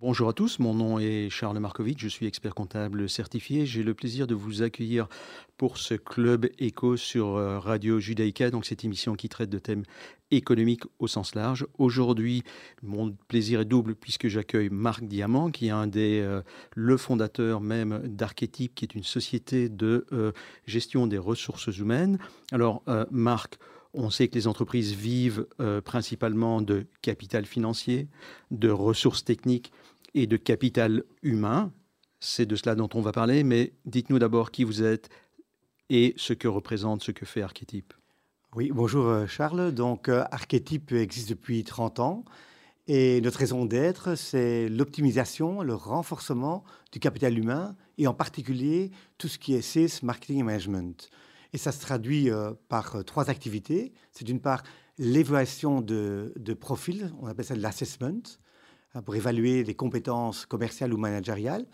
Bonjour à tous, mon nom est Charles Markovitch, je suis expert comptable certifié. J'ai le plaisir de vous accueillir pour ce club éco sur euh, Radio Judaïka, donc cette émission qui traite de thèmes économiques au sens large. Aujourd'hui, mon plaisir est double puisque j'accueille Marc Diamant, qui est un des euh, le fondateur même d'Archétype, qui est une société de euh, gestion des ressources humaines. Alors, Marc, on sait que les entreprises vivent principalement de capital financier, de ressources techniques et de capital humain. C'est de cela dont on va parler, mais dites-nous d'abord qui vous êtes et ce que représente, ce que fait Archétype. Oui, bonjour euh, Charles. Donc euh, Archétype existe depuis 30 ans et notre raison d'être, c'est l'optimisation, le renforcement du capital humain et en particulier tout ce qui est sales, marketing et management. Et ça se traduit euh, par trois activités. C'est d'une part l'évaluation de, de profils, on appelle ça l'assessment. Hein, pour évaluer les compétences commerciales ou managériales.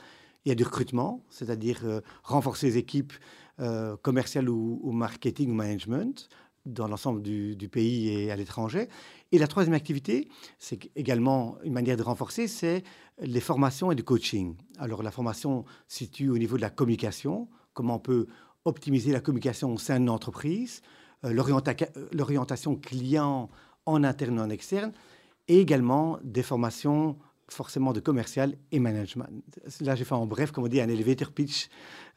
Il y a du recrutement, c'est-à-dire euh, renforcer les équipes euh, commerciales ou, marketing ou management dans l'ensemble du, pays et à l'étranger. Et la troisième activité, c'est également une manière de renforcer, c'est les formations et du coaching. Alors la formation se situe au niveau de la communication, comment on peut optimiser la communication au sein d'une entreprise, euh, l'orientation client en interne et en externe, et également des formations forcément de commercial et management. Là, j'ai fait en bref, comme on dit, un elevator pitch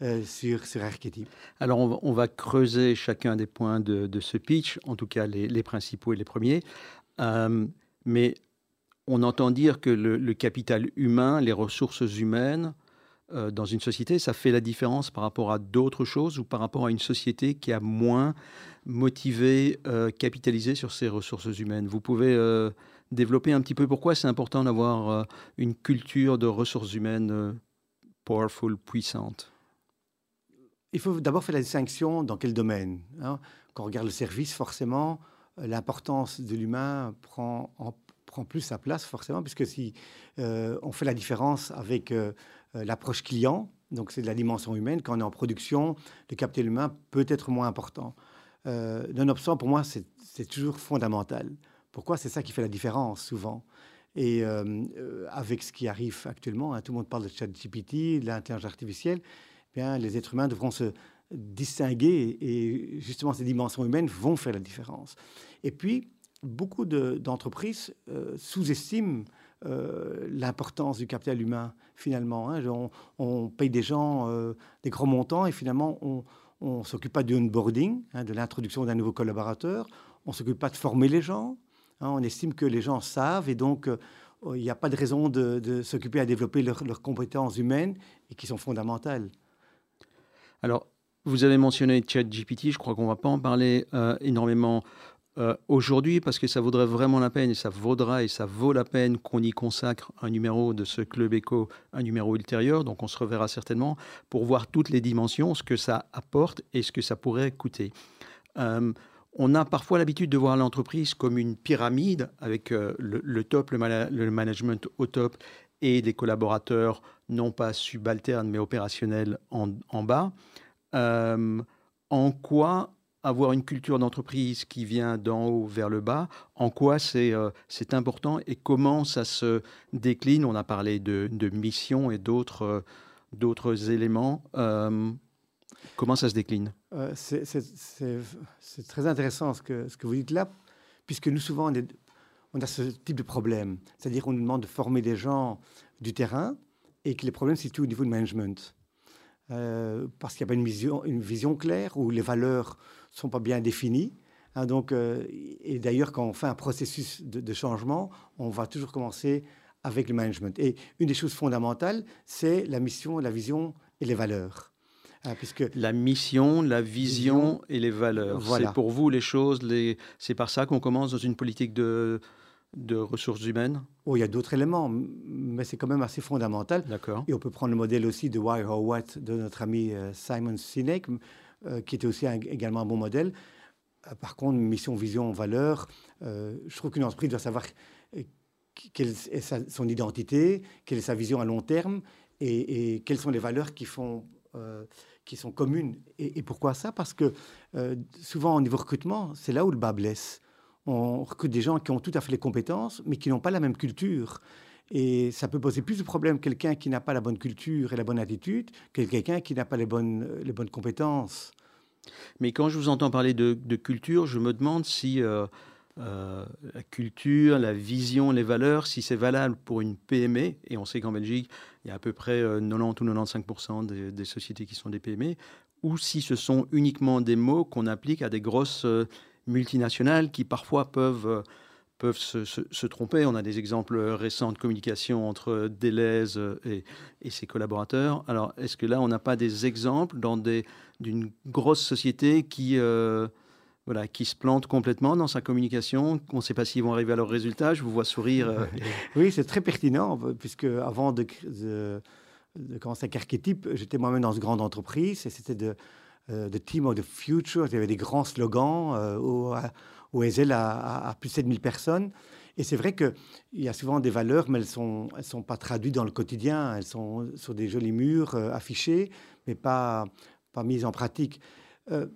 euh, sur, sur Archetype. Alors, on va, creuser chacun des points de, ce pitch, en tout cas les, principaux et les premiers. Euh, mais on entend dire que le, capital humain, les ressources humaines euh, dans une société, ça fait la différence par rapport à d'autres choses ou par rapport à une société qui a moins motivé, capitalisé sur ses ressources humaines? Vous pouvez développer un petit peu pourquoi c'est important d'avoir euh, une culture de ressources humaines euh, powerful, puissante? Il faut d'abord faire la distinction dans quel domaine. Hein. Quand on regarde le service, forcément, euh, l'importance de l'humain prend, prend plus sa place, forcément, puisque si on fait la différence avec l'approche client, donc c'est de la dimension humaine, quand on est en production, le capital humain peut être moins important. Euh, Nonobstant, pour moi, c'est toujours fondamental. Pourquoi? C'est ça qui fait la différence souvent. Et euh, euh, avec ce qui arrive actuellement, hein, tout le monde parle de ChatGPT, de l'intelligence artificielle, eh bien, les êtres humains devront se distinguer et justement ces dimensions humaines vont faire la différence. Et puis, beaucoup d'entreprises euh, sous-estiment l'importance du capital humain finalement. Hein. On, paye des gens des gros montants et finalement on ne s'occupe pas du onboarding, hein, de l'introduction d'un nouveau collaborateur, on ne s'occupe pas de former les gens, Hein, on estime que les gens savent et donc euh, il n'y a pas de raison de, s'occuper à développer leurs compétences humaines et qui sont fondamentales. Alors, vous avez mentionné ChatGPT, je crois qu'on ne va pas en parler euh, énormément euh, aujourd'hui parce que ça vaudrait vraiment la peine et ça vaudra et ça vaut la peine qu'on y consacre un numéro de ce Club Eco, un numéro ultérieur. Donc on se reverra certainement pour voir toutes les dimensions, ce que ça apporte et ce que ça pourrait coûter. On a parfois l'habitude de voir l'entreprise comme une pyramide avec euh, le, top, le, management au top et des collaborateurs non pas subalternes mais opérationnels en, bas. Euh, en quoi avoir une culture d'entreprise qui vient d'en haut vers le bas, en quoi c'est euh, important et comment ça se décline? On a parlé de, mission et d'autres éléments. Comment ça se décline? Euh, C'est très intéressant ce que, ce que vous dites là, puisque nous, souvent, on a ce type de problème. C'est-à-dire qu'on nous demande de former des gens du terrain et que les problèmes se situent au niveau de management. Euh, parce qu'il n'y a pas une vision, une vision claire ou les valeurs ne sont pas bien définies. Hein, donc, euh, et d'ailleurs, quand on fait un processus de, de, changement, on va toujours commencer avec le management. Et une des choses fondamentales, c'est la mission, la vision et les valeurs. Ah, puisque la mission, la vision, et les valeurs. C'est pour vous les choses, les... c'est par ça qu'on commence dans une politique de, de ressources humaines Oh, il y a d'autres éléments, mais c'est quand même assez fondamental. D'accord. Et on peut prendre le modèle aussi de Why or What de notre ami euh, Simon Sinek, euh, qui était aussi également un bon modèle. Euh, par contre, mission, vision, valeur, je trouve qu'une entreprise doit savoir quelle est son identité, quelle est sa vision à long terme et, et quelles sont les valeurs qui font qui sont communes. Et, pourquoi ça? Parce que euh, souvent, au niveau recrutement, c'est là où le bas blesse. On recrute des gens qui ont tout à fait les compétences, mais qui n'ont pas la même culture. Et ça peut poser plus de problèmes quelqu'un qui n'a pas la bonne culture et la bonne attitude que quelqu'un qui n'a pas les bonnes, les bonnes compétences. Mais quand je vous entends parler de, culture, je me demande si euh, euh, la culture, la vision, les valeurs, si c'est valable pour une PME, et on sait qu'en Belgique, il y a à peu près 90 euh, ou 95% des, des, sociétés qui sont des PME, ou si ce sont uniquement des mots qu'on applique à des grosses multinationales qui parfois peuvent peuvent se, tromper. On a des exemples récents de communication entre Deleuze et, et ses collaborateurs. Alors, est-ce que là, on n'a pas des exemples dans des, d'une grosse société qui, euh, voilà, qui se plante complètement dans sa communication On ne sait pas s'ils vont arriver à leurs résultats? Je vous vois sourire. Euh. oui, c'est très pertinent, puisque avant de, de, commencer avec Archétype, j'étais moi-même dans une grande entreprise et c'était de, euh, The Team of the Future. Il y avait des grands slogans. au, où Ezel a, plus de 7000 personnes. Et c'est vrai qu'il y a souvent des valeurs, mais elles ne sont, pas traduites dans le quotidien. Elles sont sur des jolis murs euh, affichés, mais pas, pas mises en pratique. Euh,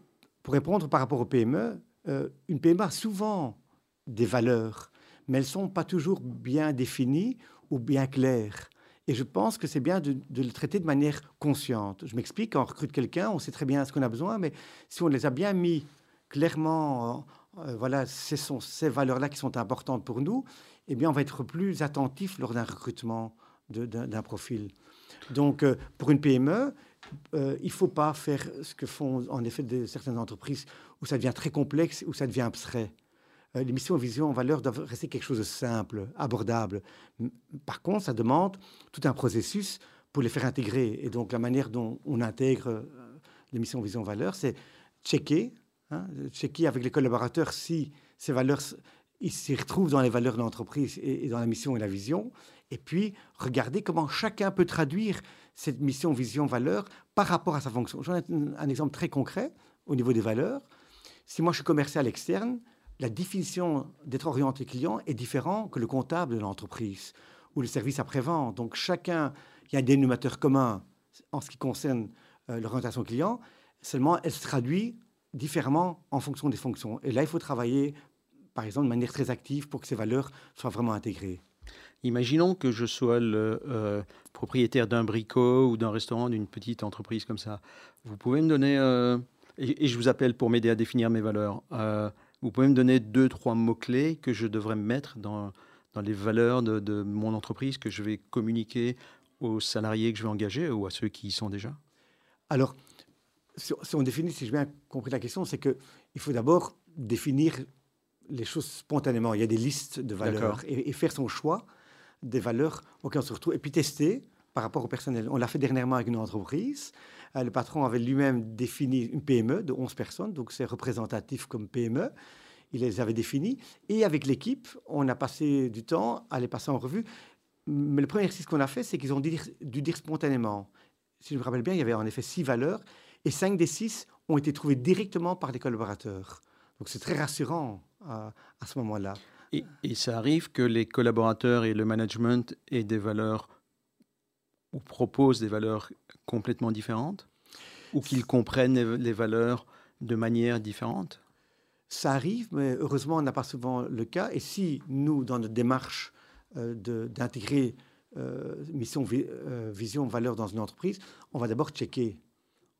pour répondre par rapport au PME, euh, une PME a souvent des valeurs, mais elles ne sont pas toujours bien définies ou bien claires. Et je pense que c'est bien de, le traiter de manière consciente. Je m'explique, on recrute quelqu'un, on sait très bien ce qu'on a besoin, mais si on les a bien mis clairement euh, voilà, ce ces valeurs-là qui sont importantes pour nous, eh bien, on va être plus attentif lors d'un recrutement d'un profil. Donc, euh, pour une PME, euh, il ne faut pas faire ce que font en effet certaines entreprises où ça devient très complexe, où ça devient abstrait. Les missions, vision, valeurs doivent rester quelque chose de simple, abordable. Par contre, ça demande tout un processus pour les faire intégrer. Et donc, la manière dont on intègre les missions, vision, valeurs, c'est checker Hein, checker avec les collaborateurs si ces valeurs s'y retrouvent dans les valeurs de l'entreprise et, dans la mission et la vision. Et puis, regarder comment chacun peut traduire cette mission, vision, valeur par rapport à sa fonction. J'en ai un, exemple très concret au niveau des valeurs. Si moi je suis commercial externe, la définition d'être orienté client est différente que le comptable de l'entreprise ou le service après-vente. Donc, chacun, il y a un dénominateur commun en ce qui concerne euh, l'orientation client. Seulement, elle se traduit différemment en fonction des fonctions. Et là, il faut travailler, par exemple, de manière très active pour que ces valeurs soient vraiment intégrées. Imaginons que je sois le euh, propriétaire d'un bricot ou d'un restaurant, d'une petite entreprise comme ça. Vous pouvez me donner, euh, et, je vous appelle pour m'aider à définir mes valeurs, vous pouvez me donner deux, trois mots-clés que je devrais mettre dans, dans les valeurs de, de, mon entreprise, que je vais communiquer aux salariés que je vais engager ou à ceux qui y sont déjà? Alors, si, on définit, si j'ai bien compris la question, c'est qu'il faut d'abord définir les choses spontanément. Il y a des listes de valeurs et, faire son choix des valeurs auxquelles on se retrouve et puis tester par rapport au personnel. On l'a fait dernièrement avec une entreprise. Euh, le patron avait lui-même défini une PME de 11 personnes, donc c'est représentatif comme PME. Il les avait définis. Et avec l'équipe, on a passé du temps à les passer en revue. Mais le premier exercice qu'on a fait, c'est qu'ils ont dû dire, spontanément. Si je me rappelle bien, il y avait en effet six valeurs et cinq des six ont été trouvés directement par les collaborateurs. Donc c'est très rassurant à, ce moment-là. Et, ça arrive que les collaborateurs et le management aient des valeurs ou proposent des valeurs complètement différentes ou qu'ils comprennent les valeurs de manière différente? Ça arrive, mais heureusement, on n'a pas souvent le cas. Et si nous, dans notre démarche euh, d'intégrer euh, mission, euh, vision, valeur dans une entreprise, on va d'abord checker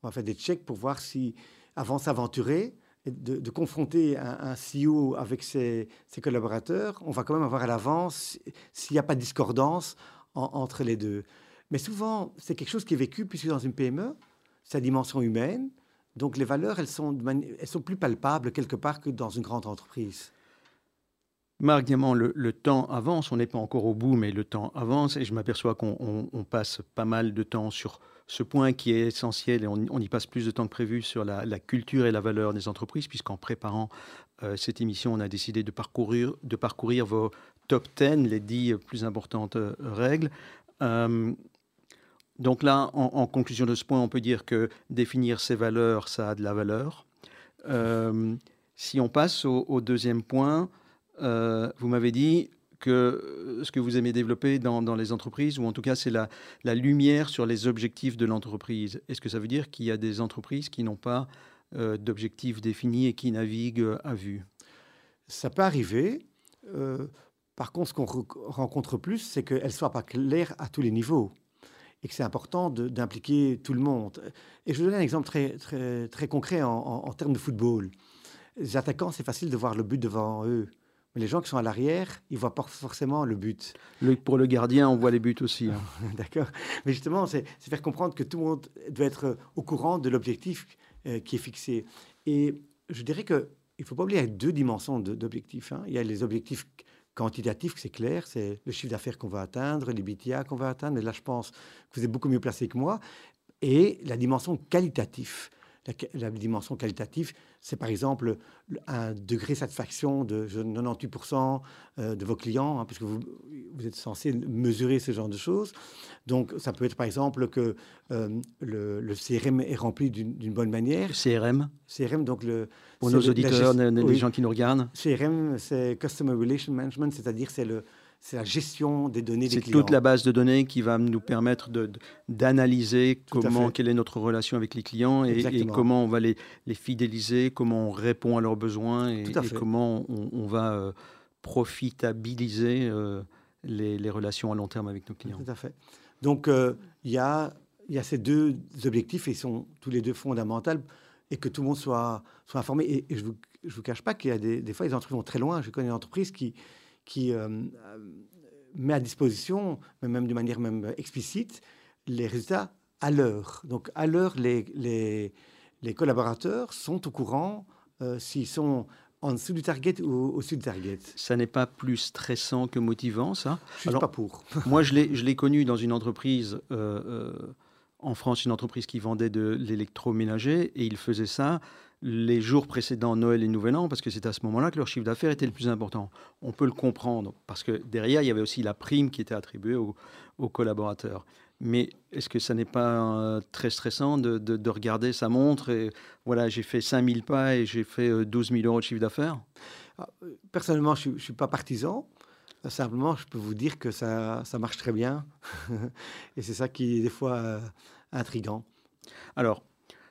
on va faire des checks pour voir si, avant s'aventurer, de, de, confronter un, CEO avec ses, collaborateurs, on va quand même avoir à l'avance s'il n'y a pas de discordance entre les deux. Mais souvent, c'est quelque chose qui est vécu, puisque dans une PME, sa dimension humaine, donc les valeurs, elles sont, elles sont plus palpables quelque part que dans une grande entreprise. Marc Diamant, le, temps avance, on n'est pas encore au bout, mais le temps avance et je m'aperçois qu'on passe pas mal de temps sur ce point qui est essentiel, et on, y passe plus de temps que prévu, sur la, culture et la valeur des entreprises, puisqu'en préparant euh, cette émission, on a décidé de parcourir, de parcourir vos top 10, les 10 plus importantes euh, règles. Euh, donc là, en, conclusion de ce point, on peut dire que définir ces valeurs, ça a de la valeur. si on passe au deuxième point, vous m'avez dit que euh, ce que vous aimez développer dans, les entreprises, ou en tout cas c'est la, la, lumière sur les objectifs de l'entreprise. Est-ce que ça veut dire qu'il y a des entreprises qui n'ont pas euh, d'objectifs définis et qui naviguent à vue? Ça peut arriver. Euh, Par contre, ce qu'on rencontre plus, c'est qu'elle ne soit pas claire à tous les niveaux et que c'est important d'impliquer tout le monde. Et je vous donne un exemple très, très, très concret en, en termes de football. Les attaquants, c'est facile de voir le but devant eux. Mais les gens qui sont à l'arrière, ils voient pas forcément le but. pour le gardien, on voit les buts aussi. Hein. D'accord. Mais justement, c'est faire comprendre que tout le monde doit être au courant de l'objectif euh, qui est fixé. Et je dirais que il faut pas oublier deux dimensions d'objectifs. Hein. Il y a les objectifs quantitatifs, c'est clair, c'est le chiffre d'affaires qu'on va atteindre, les BTA qu'on va atteindre. Mais là, je pense que vous êtes beaucoup mieux placé que moi. Et la dimension qualitative la, dimension qualitative, c'est par exemple un degré de satisfaction de 98% euh, de vos clients, hein, puisque vous, vous, êtes censé mesurer ce genre de choses. Donc, ça peut être par exemple que euh, le, CRM est rempli d'une bonne manière. CRM CRM, donc le. Pour nos auditeurs, les gens qui nous regardent. CRM, c'est Customer Relation Management, c'est-à-dire c'est le c'est la gestion des données des clients. C'est toute la base de données qui va nous permettre d'analyser comment, quelle est notre relation avec les clients et, comment on va les, les, fidéliser, comment on répond à leurs besoins et, comment on, va euh, profitabiliser euh, les, les, relations à long terme avec nos clients. Tout à fait. Donc, euh, il y, a, y a ces deux objectifs et ils sont tous les deux fondamentaux et que tout le monde soit, soit informé. Et, je ne vous, cache pas qu'il y a des, des fois, les entreprises vont très loin. Je connais une entreprise qui qui euh, met à disposition, même de manière même explicite, les résultats à l'heure. Donc à l'heure, les, les, les, collaborateurs sont au courant euh, s'ils sont en dessous du target ou au-dessus du target. Ça n'est pas plus stressant que motivant, ça? Je ne suis pas pour. moi, je l'ai connu dans une entreprise, euh, en France, une entreprise qui vendait de l'électroménager, et ils faisaient ça les jours précédents Noël et Nouvel An, parce que c'est à ce moment-là que leur chiffre d'affaires était le plus important. On peut le comprendre, parce que derrière, il y avait aussi la prime qui était attribuée aux, collaborateurs. Mais est-ce que ça n'est pas euh, très stressant de, regarder sa montre et voilà, j'ai fait 5000 pas et j'ai fait 12 euh, 000 euros de chiffre d'affaires? Ah, Personnellement, je ne suis pas partisan. Simplement, je peux vous dire que ça, marche très bien. et c'est ça qui est des fois euh, intrigant. Alors,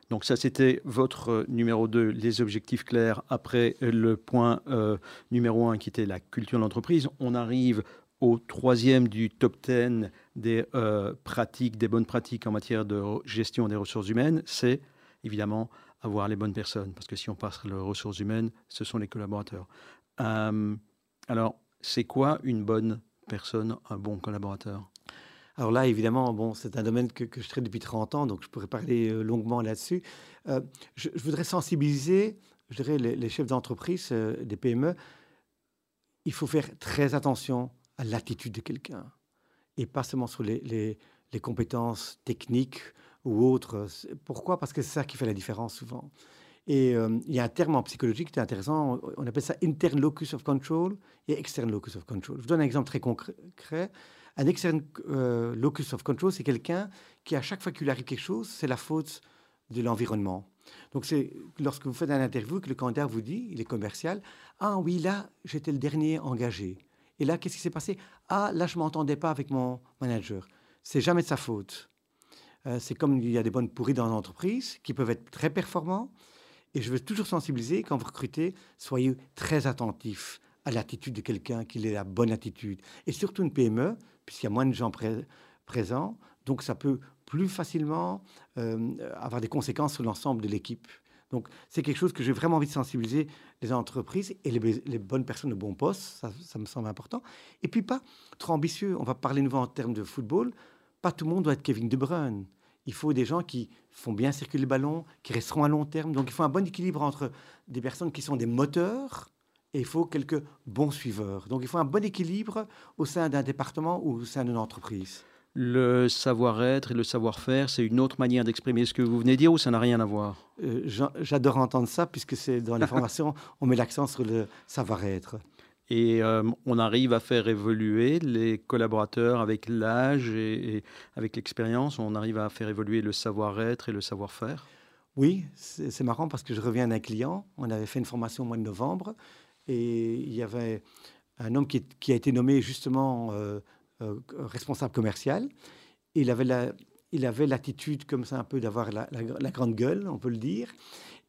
donc ça, c'était votre euh, numéro 2, les objectifs clairs. Après le point euh, numéro 1 qui était la culture de l'entreprise, on arrive au troisième du top 10 des euh, pratiques, des bonnes pratiques en matière de gestion des ressources humaines, c'est évidemment avoir les bonnes personnes. Parce que si on passe les ressources humaines, ce sont les collaborateurs. alors, c'est quoi une bonne personne, un bon collaborateur? Alors là, évidemment, bon, c'est un domaine que, je traite depuis 30 ans, donc je pourrais parler euh, longuement là-dessus. Euh, je, voudrais sensibiliser, je dirais, les, chefs d'entreprise, euh, des PME. Il faut faire très attention à l'attitude de quelqu'un et pas seulement sur les, les, compétences techniques ou autres. Pourquoi? Parce que c'est ça qui fait la différence souvent. Et il y a un terme en psychologie qui est intéressant, on appelle ça interne locus of control et externe locus of control. Je vous donne un exemple très concret. Un externe euh, locus of control, c'est quelqu'un qui, à chaque fois qu'il arrive quelque chose, c'est la faute de l'environnement. Donc, c'est lorsque vous faites un interview que le candidat vous dit, il est commercial, ah oui, là, j'étais le dernier engagé. Et là, qu'est-ce qui s'est passé? Ah, là, je m'entendais pas avec mon manager. C'est jamais de sa faute. Euh, c'est comme il y a des bonnes pourries dans l'entreprise qui peuvent être très performants. Et je veux toujours sensibiliser, quand vous recrutez, soyez très attentifs à l'attitude de quelqu'un, qu'il ait la bonne attitude. Et surtout une PME, puisqu'il y a moins de gens présents, donc ça peut plus facilement euh, avoir des conséquences sur l'ensemble de l'équipe. Donc c'est quelque chose que j'ai vraiment envie de sensibiliser les entreprises et les, bonnes personnes au bon poste, ça, ça, me semble important. Et puis pas trop ambitieux, on va parler nouveau en termes de football, pas tout le monde doit être Kevin De Bruyne. Il faut des gens qui font bien circuler le ballon, qui resteront à long terme. Donc il faut un bon équilibre entre des personnes qui sont des moteurs et il faut quelques bons suiveurs. Donc il faut un bon équilibre au sein d'un département ou au sein d'une entreprise. Le savoir-être et le savoir-faire, c'est une autre manière d'exprimer ce que vous venez de dire ou ça n'a rien à voir? Euh, J'adore entendre ça puisque c'est dans les formations, on met l'accent sur le savoir-être. Et euh, on arrive à faire évoluer les collaborateurs avec l'âge et, et, avec l'expérience, on arrive à faire évoluer le savoir-être et le savoir-faire? Oui, c'est marrant parce que je reviens d'un client, on avait fait une formation au mois de novembre, et il y avait un homme qui, a été nommé justement euh, euh, responsable commercial. Il avait la, il avait l'attitude comme ça un peu d'avoir la, grande gueule, on peut le dire.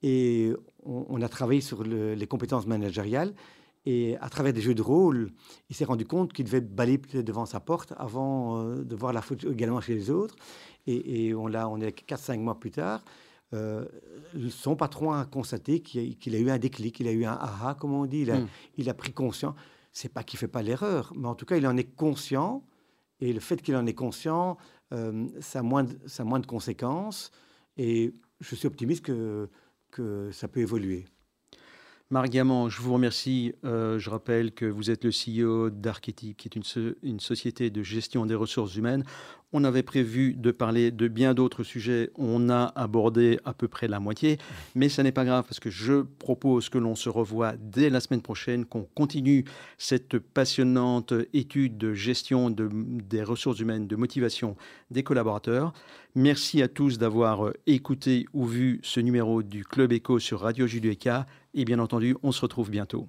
Et on, a travaillé sur les compétences managériales. Et à travers des jeux de rôle, il s'est rendu compte qu'il devait balayer devant sa porte avant euh, de voir la faute également chez les autres. Et, on, l'a, on est 4-5 mois plus tard. Euh, son patron a constaté qu'il a, eu un déclic, il a eu un aha, comme on dit, il a, hmm. il a pris conscience. C'est pas qu'il fait pas l'erreur, mais en tout cas, il en est conscient. Et le fait qu'il en est conscient, euh, ça, a moins de, ça a moins de conséquences. Et je suis optimiste que, que ça peut évoluer. Marc Diamant, je vous remercie. Euh, je rappelle que vous êtes le CEO d'Archetype, qui est une, une, société de gestion des ressources humaines. On avait prévu de parler de bien d'autres sujets. On a abordé à peu près la moitié, mais ce n'est pas grave parce que je propose que l'on se revoie dès la semaine prochaine, qu'on continue cette passionnante étude de gestion de, des ressources humaines, de motivation des collaborateurs. Merci à tous d'avoir écouté ou vu ce numéro du Club Echo sur Radio Julieka et bien entendu, on se retrouve bientôt.